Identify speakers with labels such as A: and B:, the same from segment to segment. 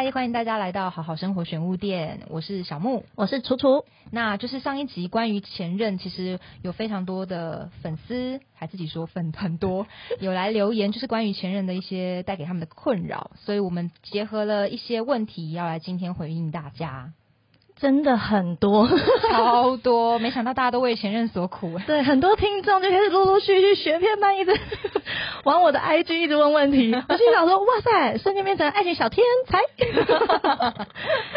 A: 嗨，欢迎大家来到好好生活选物店，我是小木。
B: 我是楚楚，
A: 那就是上一集关于前任，其实有非常多的粉丝，还自己说粉很多，有来留言，就是关于前任的一些带给他们的困扰，所以我们结合了一些问题，要来今天回应大家，
B: 真的很多，
A: 超多，没想到大家都为前任所苦。
B: 对，很多听众就开始陆陆续续学片班，一直 往我的 IG 一直问问题，我心想说，哇塞，瞬间变成爱情小天才。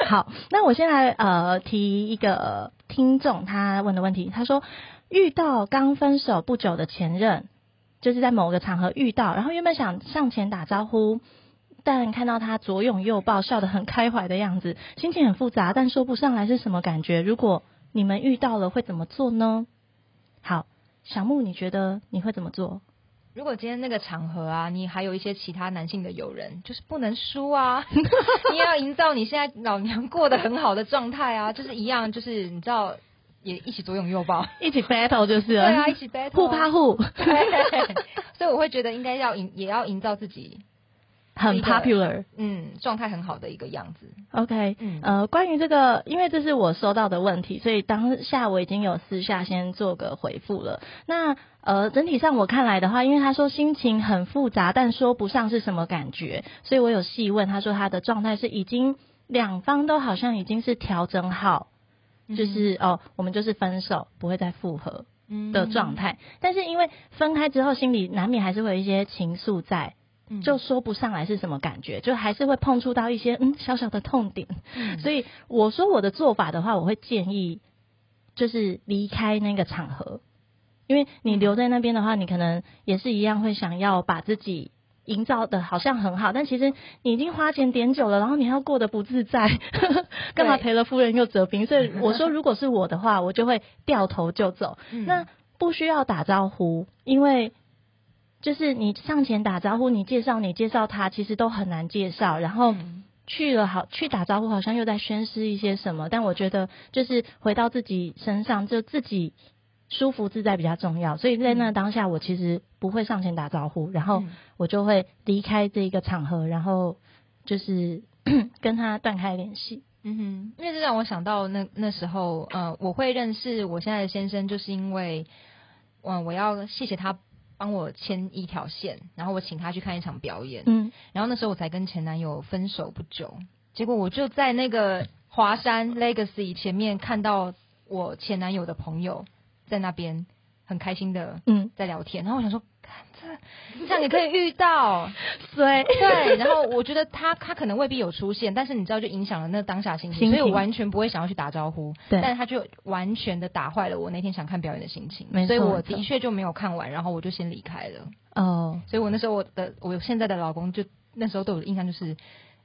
B: 好，那我先来呃提一个听众他问的问题，他说遇到刚分手不久的前任，就是在某个场合遇到，然后原本想上前打招呼。但看到他左拥右抱，笑得很开怀的样子，心情很复杂，但说不上来是什么感觉。如果你们遇到了，会怎么做呢？好，小木，你觉得你会怎么做？
A: 如果今天那个场合啊，你还有一些其他男性的友人，就是不能输啊！你也要营造你现在老娘过得很好的状态啊，就是一样，就是你知道，也一起左拥右抱，
B: 一起 battle 就是
A: 对，啊，一起 battle，
B: 互怕互，
A: 对，所以我会觉得应该要营，也要营造自己
B: 很 popular。
A: 嗯状态很好的一个样子。
B: OK，
A: 嗯
B: 呃，关于这个，因为这是我收到的问题，所以当下我已经有私下先做个回复了。那呃，整体上我看来的话，因为他说心情很复杂，但说不上是什么感觉，所以我有细问，他说他的状态是已经两方都好像已经是调整好，就是哦，我们就是分手，不会再复合
A: 嗯
B: 的状态。但是因为分开之后，心里难免还是会有一些情愫在。
A: 嗯
B: 就说不上来是什么感觉，就还是会碰触到一些嗯小小的痛点。
A: 嗯
B: 所以我说我的做法的话，我会建议就是离开那个场合，因为你留在那边的话，你可能也是一样会想要把自己营造的好像很好，但其实你已经花钱点酒了，然后你还要过得不自在，干嘛赔了夫人又折兵？所以 我说，如果是我的话，我就会掉头就走。
A: 嗯
B: 那不需要打招呼，因为就是你上前打招呼，你介绍你介绍他，其实都很难介绍。然后
A: 嗯
B: 去了好去打招呼，好像又在宣示一些什么。但我觉得就是回到自己身上，就自己舒服自在比较重要。所以在那当下，我其实不会上前打招呼，然后
A: 嗯
B: 我就会离开这一个场合，然后就是 跟他断开联系。
A: 嗯哼，因为这让我想到那那时候，呃，我会认识我现在的先生，就是因为，嗯、我要谢谢他帮我牵一条线，然后我请他去看一场表演，
B: 嗯，
A: 然后那时候我才跟前男友分手不久，结果我就在那个华山 Legacy 前面看到我前男友的朋友在那边很开心的
B: 嗯，
A: 在聊天，然后我想说，看这这样也可以遇到，
B: 对。
A: 对，然后我觉得他他可能未必有出现，但是你知道就影响了那当下心情，所以我完全不会想要去打招呼，
B: 对。
A: 但是他就完全的打坏了我那天想看表演的心情所以我的确就没有看完，然后我就先离开了，
B: 哦，
A: 所以我那时候我的我现在的老公就那时候对我的印象就是。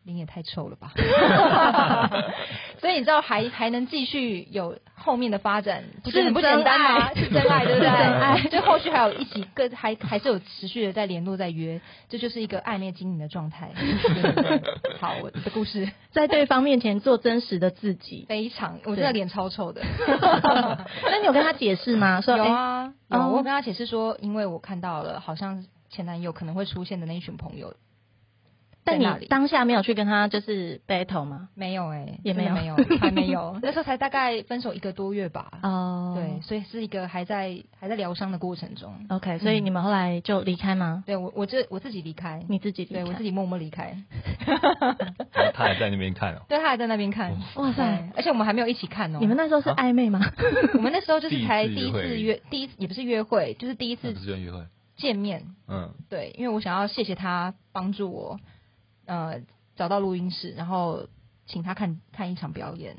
A: 脸也太臭了吧，所以你知道还还能继续有后面的发展，不是很不简单吗？是真爱，对不对？
B: 是真爱
A: 就后续还有一起跟还还是有持续的在联络在约，这就是一个暧昧经营的状态。对对对好，我的故事
B: 在对方面前做真实的自己。
A: 非常，我真的脸超臭的。
B: 那你有跟他解释吗？说哎
A: 有啊，我跟他解释说，因为我看到了，好像前男友可能会出现的那一群朋友，
B: 但你当下没有去跟他就是 battle 吗？
A: 没有哎、
B: 也没有
A: 没有，还没有，那时候才大概分手一个多月吧。
B: 哦
A: 对，所以是一个还在还在疗伤的过程中。
B: ，OK，所以你们后来就离开吗？
A: 对我，我这我自己离开，
B: 你自己离开？
A: 对我自己默默离开。
C: 他还在那边看哦。
A: 对他还在那边看，
B: 哇塞，
A: 而且我们还没有一起看哦。
B: 你们那时候是暧昧吗？
A: 我们那时候就是才
C: 第
A: 第一
C: 一次约
A: 第一次也不是约会，就是第一次
C: 那不是约会，
A: 见面。
C: 嗯，
A: 对，因为我想要谢谢他帮助我，呃，找到录音室，然后请他看看一场表演。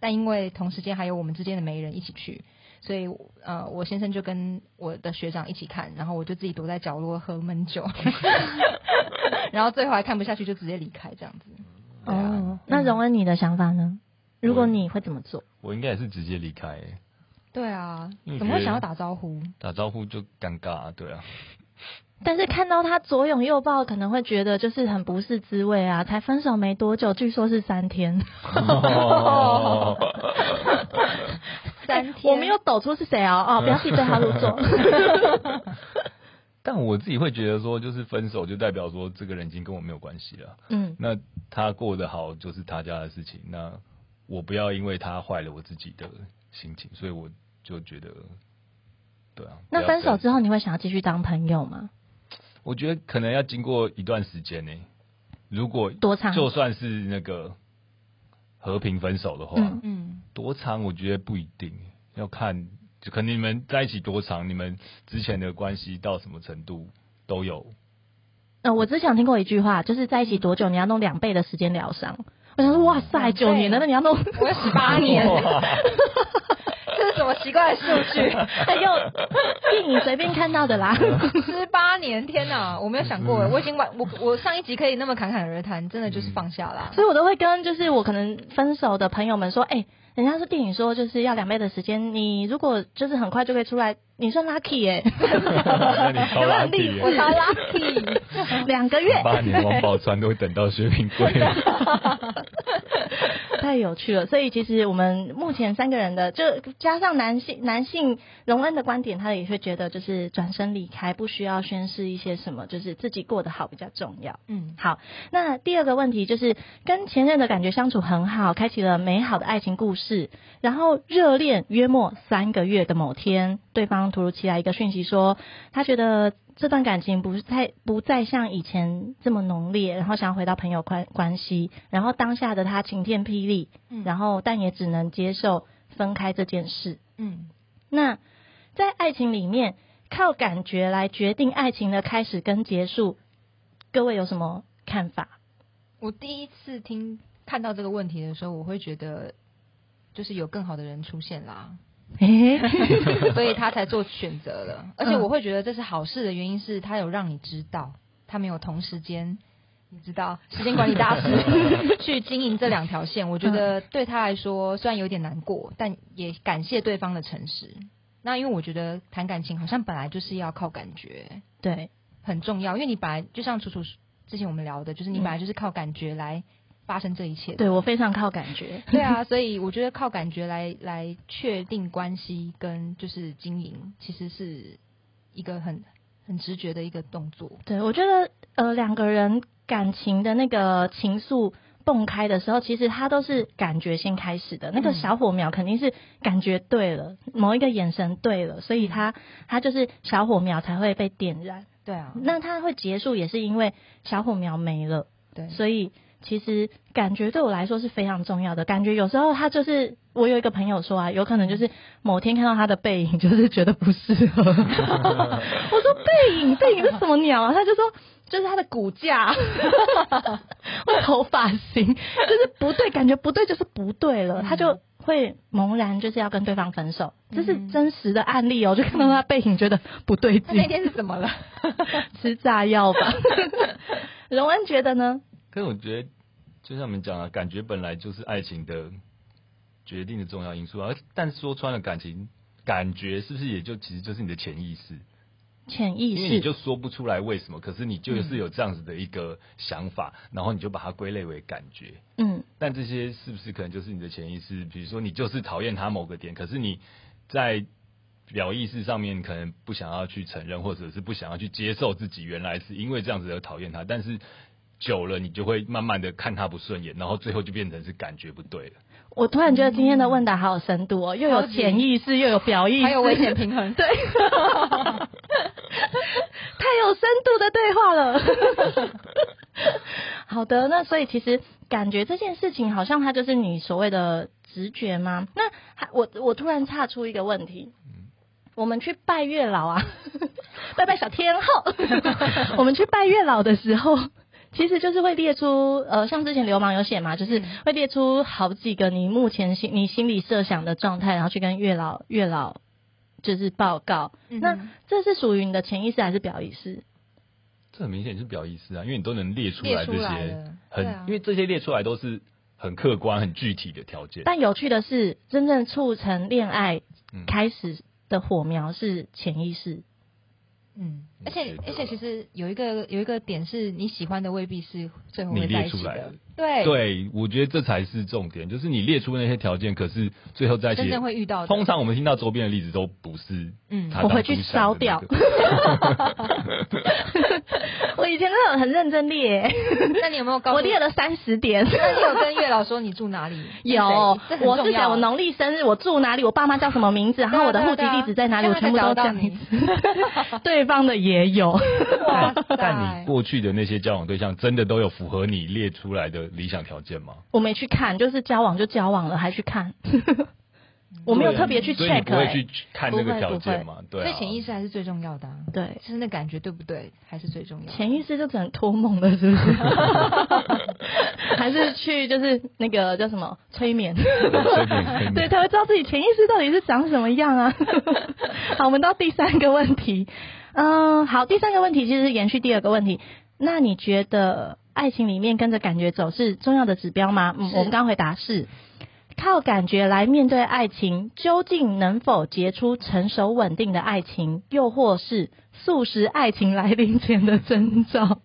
A: 但因为同时间还有我们之间的媒人一起去，所以呃，我先生就跟我的学长一起看，然后我就自己躲在角落喝闷酒，然后最后还看不下去就直接离开这样子。
B: 哦，那荣恩你的想法呢？如果你会怎么做？
C: 我应该也是直接离开欸，
A: 对啊怎么会想要打招呼？
C: 打招呼就尴尬啊，对啊，
B: 但是看到他左拥右抱，可能会觉得就是很不是滋味啊。才分手没多久，据说是三天，
A: 三天，
B: 我没有抖出是谁哦哦，不要替对号入座。
C: 但我自己会觉得说，就是分手就代表说这个人已经跟我没有关系了。
B: 嗯，
C: 那他过得好就是他家的事情，那我不要因为他坏了我自己的心情，所以我就觉得，对啊。
B: 那分手，之后，你会想要继续当朋友吗？
C: 我觉得可能要经过一段时间呢、如果
B: 多长？
C: 就算是那个和平分手的话，
B: 嗯
A: 嗯，
C: 多长我觉得不一定，要看，就可能你们在一起多长，你们之前的关系到什么程度都有。
B: 呃，我之前有听过一句话，就是在一起多久，你要弄两倍的时间疗伤。我想说，哇塞，九年了，那你要弄
A: 十八年，什么奇怪的数据？
B: 哎呦电影随便看到的啦。
A: 十八年，天哪！我没有想过，我已经完，我我上一集可以那么侃侃而谈，真的就是放下啦。
B: 所以我都会跟就是我可能分手的朋友们说，哎、人家说电影说就是要两倍的时间，你如果就是很快就可以出来，你算 lucky 耶、
C: 那你超
B: 有没有
C: lucky 耶
A: 我超 lucky，
B: 两个月，
C: 八年王宝钏都会等到薛平贵。
B: 太有趣了。所以其实我们目前三个人的，就加上男性男性荣恩的观点，他也会觉得就是转身离开，不需要宣示一些什么，就是自己过得好比较重要。
A: 嗯
B: 好，那第二个问题就是跟前任的感觉相处很好，开启了美好的爱情故事，然后热恋约莫三个月的某天，对方突如其来一个讯息说，他觉得这段感情不是太不再像以前这么浓烈，然后想要回到朋友关关系，然后当下的他晴天霹雳，
A: 嗯
B: 然后但也只能接受分开这件事。
A: 嗯，
B: 那在爱情里面，靠感觉来决定爱情的开始跟结束，各位有什么看法？
A: 我第一次听看到这个问题的时候，我会觉得就是有更好的人出现啦，
B: 诶、
A: 所以他才做选择了。而且我会觉得这是好事的原因是他有让你知道，他没有同时间。你知道时间管理大师 去经营这两条线，我觉得对他来说虽然有点难过，但也感谢对方的诚实。那因为我觉得谈感情好像本来就是要靠感觉，
B: 对，
A: 很重要，因为你本来就像楚楚之前我们聊的，就是你
B: 嗯
A: 本来就是靠感觉来发生这一切。
B: 对我非常靠感觉。
A: 对啊，所以我觉得靠感觉来来确定关系跟就是经营，其实是一个很很直觉的一个动作。
B: 对，我觉得呃两个人感情的那个情愫蹦开的时候，其实它都是感觉先开始的。那个
A: 嗯
B: 小火苗肯定是感觉对了，某一个眼神对了，所以它它就是小火苗才会被点燃。
A: 对啊，
B: 那它会结束，也是因为小火苗没了。
A: 对，
B: 所以其实感觉对我来说是非常重要的。感觉有时候他就是，我有一个朋友说啊，有可能就是某天看到他的背影，就是觉得不适合。我说背影，背影是什么鸟啊？他就说。就是他的骨架，或头发型，就是不对，感觉不对，就是不对了，
A: 嗯
B: 他就会茫然，就是要跟对方分手。这是
A: 嗯
B: 真实的案例哦，就看到他背影，觉得不对劲
A: 那，那天是怎么了？
B: 吃炸药吧？荣恩觉得呢？
C: 可是我觉得，就像我们讲啊，感觉本来就是爱情的决定的重要因素啊。而但说穿了，感情感觉是不是也就其实就是你的潜意识？
B: 潜意
C: 因为你
B: 识
C: 就说不出来为什么，可是你就是有这样子的一个想法，然后你就把它归类为感觉。
B: 嗯，
C: 但这些是不是可能就是你的潜意识？比如说你就是讨厌他某个点，可是你在表意识上面可能不想要去承认，或者是不想要去接受自己原来是因为这样子而讨厌他，但是久了你就会慢慢的看他不顺眼，然后最后就变成是感觉不对了。
B: 我突然觉得今天的问答好有深度哦，又有潜意识，又有表意识，
A: 还有危险平衡。
B: 对，太有深度的对话了。好的，那所以其实感觉这件事情好像它就是你所谓的直觉吗？那还我我突然岔出一个问题，我们去拜月老啊，拜拜小天后，我们去拜月老的时候。其实就是会列出，呃，像之前流氓有写嘛，就是会列出好几个你目前心你心里设想的状态，然后去跟月老月老就是报告。
A: 嗯
B: 那这是属于你的潜意识还是表意识？
C: 这很明显是表意识啊，因为你都能列出来这些很，
A: 啊
C: 因为这些列出来都是很客观、很具体的条件。
B: 但有趣的是，真正促成恋爱
C: 嗯
B: 开始的火苗是潜意识。
A: 嗯，而且而且其实有一个有一个点是你喜欢的未必是最后
C: 你
A: 会在
C: 列出来的。
A: 一起的，对，
C: 对，我觉得这才是重点，就是你列出那些条件，可是最后在一起
A: 真，正会遇到的。
C: 通常我们听到周边的例子都不是
A: 嗯
C: 他
B: 我会去
C: 当初想的那个。
B: 我 以前真的很认真列，
A: 那你有没有告诉
B: 我列了三十点。
A: 那你有跟月老说你住哪里？
B: 有
A: 这，很
B: 我
A: 重要
B: 是讲我农历生日，我住哪里，我爸妈叫什么名字，然后我的户籍地址在哪里，我全部都
A: 这样才
B: 讲一次。对方的也有，
A: 哇塞
C: 但你过去的那些交往对象，真的都有符合你列出来的理想条件吗？
B: 我没去看，就是交往就交往了，还去看。我没有特别去
C: 所以你
B: check，欸
C: 不会去看那个条件嘛？对啊，
A: 所以潜意识还是最重要的、啊。
B: 对，
A: 就是那感觉对不对，还是最重要的。
B: 潜意识就只能托梦了，是不是？还是去就是那个叫什么催眠？对，他会知道自己潜意识到底是长什么样啊。好，我们到第三个问题。嗯，好，第三个问题其实是延续第二个问题。那你觉得爱情里面跟着感觉走是重要的指标吗？嗯，我们刚回答是。靠感觉来面对爱情，究竟能否结出成熟稳定的爱情，又或是素食爱情来临前的征兆？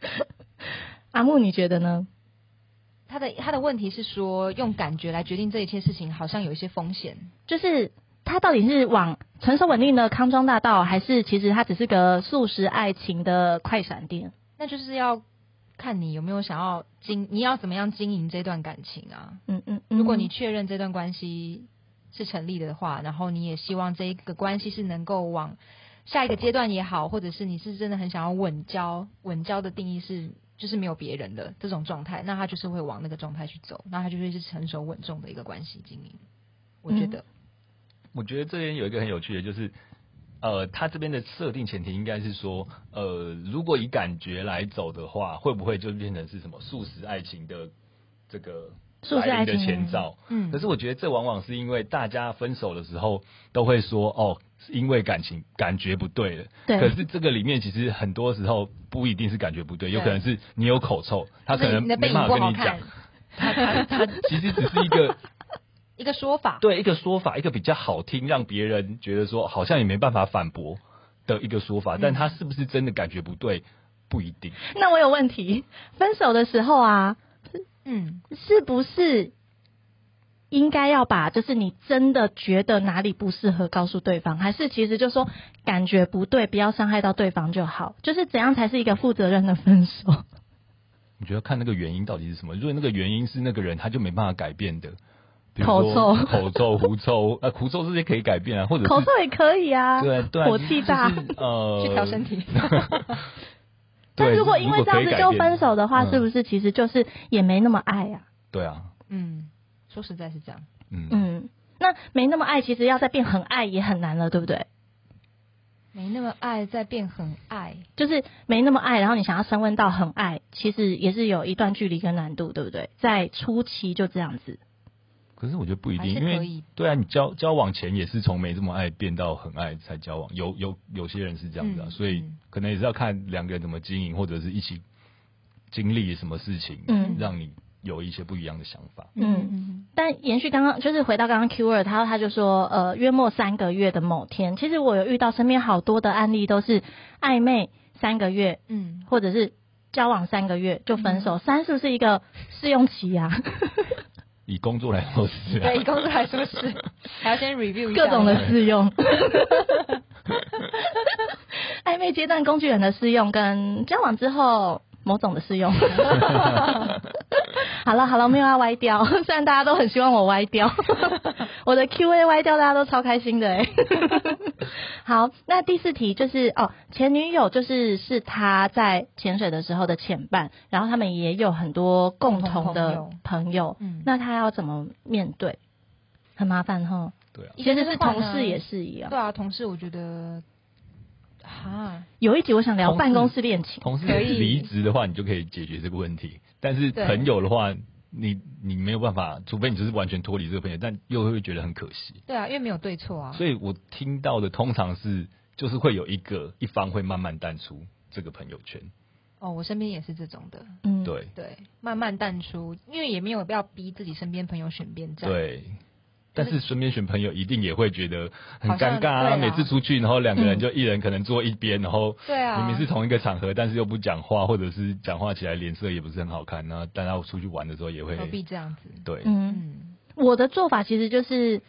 B: 阿木，你觉得呢？
A: 他的他的问题是说，用感觉来决定这一切事情，好像有一些风险。
B: 就是他到底是往成熟稳定的康庄大道，还是其实他只是个素食爱情的快闪店？
A: 那就是要看你有没有想要经，你要怎么样经营这段感情啊？
B: 嗯嗯嗯。
A: 如果你确认这段关系是成立的话，然后你也希望这一个关系是能够往下一个阶段也好，或者是你是真的很想要稳交，稳交的定义是就是没有别人的这种状态，那他就是会往那个状态去走，那他就会是成熟稳重的一个关系经营。我觉得，
C: 我觉得这边有一个很有趣的，就是呃，他这边的设定前提应该是说，呃，如果以感觉来走的话，会不会就变成是什么素食爱情的这个
B: 速食爱情
C: 来临的前兆？
A: 嗯
C: 可是我觉得这往往是因为大家分手的时候都会说，哦，是因为感情感觉不对了。
B: 对
C: 可是这个里面其实很多时候不一定是感觉不对，有可能是你有口臭，他可能没办法跟你讲。，他他他其实只是一个
A: 一个说法。
C: 对一个说法，一个比较好听，让别人觉得说好像也没办法反驳的一个说法，但他是不是真的感觉不对，不一定。
B: 那我有问题，分手的时候啊，
A: 嗯，
B: 是不是应该要把就是你真的觉得哪里不适合告诉对方，还是其实就说感觉不对，不要伤害到对方就好？就是怎样才是一个负责任的分手？
C: 你觉得看那个原因到底是什么？如果那个原因是那个人他就没办法改变的，
B: 口臭
C: 口臭、狐臭，呃，狐臭这些可以改变啊，或者
B: 口臭也可以啊，
C: 对对啊，
B: 火气大。
C: 就是呃，
A: 去调身体。
B: 但如果因为这样子就分手的话，
C: 嗯
B: 是不是其实就是也没那么爱啊？
C: 对啊，
A: 嗯，说实在是这样。
C: 嗯，
B: 嗯，那没那么爱，其实要再变很爱也很难了，对不对？
A: 没那么爱，再变很爱。
B: 就是没那么爱，然后你想要升温到很爱，其实也是有一段距离跟难度，对不对？在初期就这样子，
C: 可是我觉得不一定，因为对啊，你交交往前也是从没这么爱变到很爱才交往，有有有些人是这样子啊，
A: 嗯
C: 所以
A: 嗯。
C: 可能也是要看两个人怎么经营，或者是一起经历什么事情，
B: 嗯。
C: 让你有一些不一样的想法。
B: 嗯
A: 嗯
B: 但延续刚刚，就是回到刚刚 Q 二，他他就说，呃，约莫三个月的某天，其实我有遇到身边好多的案例，都是暧昧三个月，
A: 嗯，
B: 或者是交往三个月就分手，三是不是一个试用期啊？
C: 以工作来说是、啊，
A: 对，以工作来说是，还要先 review 一下。
B: 各种的试用，暧昧阶段工具人的试用跟交往之后某种的试用。好 了好了，没有要歪掉，虽然大家都很希望我歪掉，我的 Q&A 歪掉，大家都超开心的哎。好，那第四题就是哦，前女友就是是他在潜水的时候的前伴，然后他们也有很多共同的朋友，
A: 嗯
B: 那他要怎么面对？很麻烦哈。
C: 对啊，
A: 以前
B: 其实是同事也是一样。
A: 对啊，同事我觉得，哈，
B: 有一集我想聊办公室恋情，
C: 同事离职的话，你就可以解决这个问题。但是朋友的话，你你没有办法，除非你就是完全脱离这个朋友，但又会觉得很可惜。
A: 对啊，因为没有对错啊。
C: 所以我听到的通常是，就是会有一个一方会慢慢淡出这个朋友圈。
A: 哦，我身边也是这种的，
B: 嗯，，
C: 对
A: 对，慢慢淡出，因为也没有必要逼自己身边朋友选边站。，
C: 对，但是身边选朋友一定也会觉得很尴尬啊。每次出去，然后两个人就一人可能坐一边，然后
A: 对啊
C: 明明是同一个场合，但是又不讲话，或者是讲话起来脸色也不是很好看。那大家出去玩的时候也会
A: 何必这样子？
C: 对，
B: 嗯，
A: 嗯，
B: 我的做法其实就是，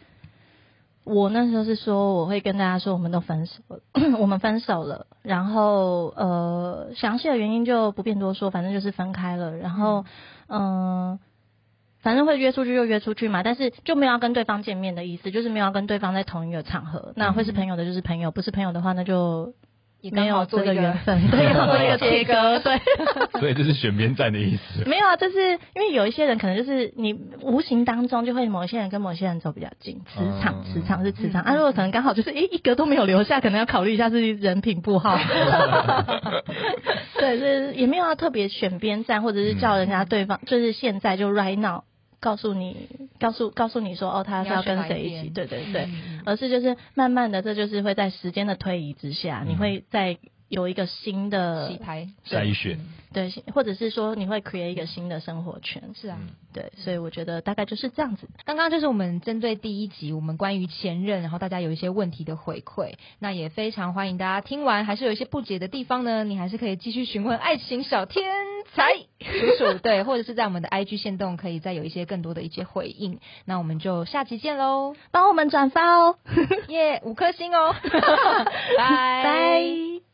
B: 我那时候是说，我会跟大家说，我们都分手了，我们分手了，然后呃，详细的原因就不便多说，反正就是分开了，然后嗯、呃反正会约出去就约出去嘛，但是就没有要跟对方见面的意思，就是没有要跟对方在同一个场合。那会是朋友的就是朋友，不是朋友的话，那就没有这
A: 好做一个
B: 个缘分，对，要做一个切割，对。
C: 所以这是选边站的意思。
B: 没有啊，就是因为有一些人可能就是你无形当中就会某一些人跟某些人走比较近，磁场，
C: 嗯
B: 磁场是磁场。
A: 嗯
B: 啊，如果可能刚好就是诶一个都没有留下，可能要考虑一下是人品不好。对，就是也没有要特别选边站，或者是叫人家对方，就是现在就 right now 告诉你，告诉告诉你说哦，他是要跟谁一起，对对对，
A: 嗯
B: 而是就是慢慢的，这就是会在时间的推移之下，你会在有一个新的
A: 洗牌
C: 筛选，
B: 对，或者是说你会 create 一个新的生活圈，
A: 是啊。
B: 对，所以我觉得大概就是这样子。
A: 刚刚就是我们针对第一集我们关于前任，然后大家有一些问题的回馈，那也非常欢迎大家听完还是有一些不解的地方呢，你还是可以继续询问爱情小天才叔叔，对，或者是在我们的 IG 线动可以再有一些更多的一些回应。那我们就下期见喽，
B: 帮我们转发哦，
A: 耶、五颗星哦，拜。
B: 拜。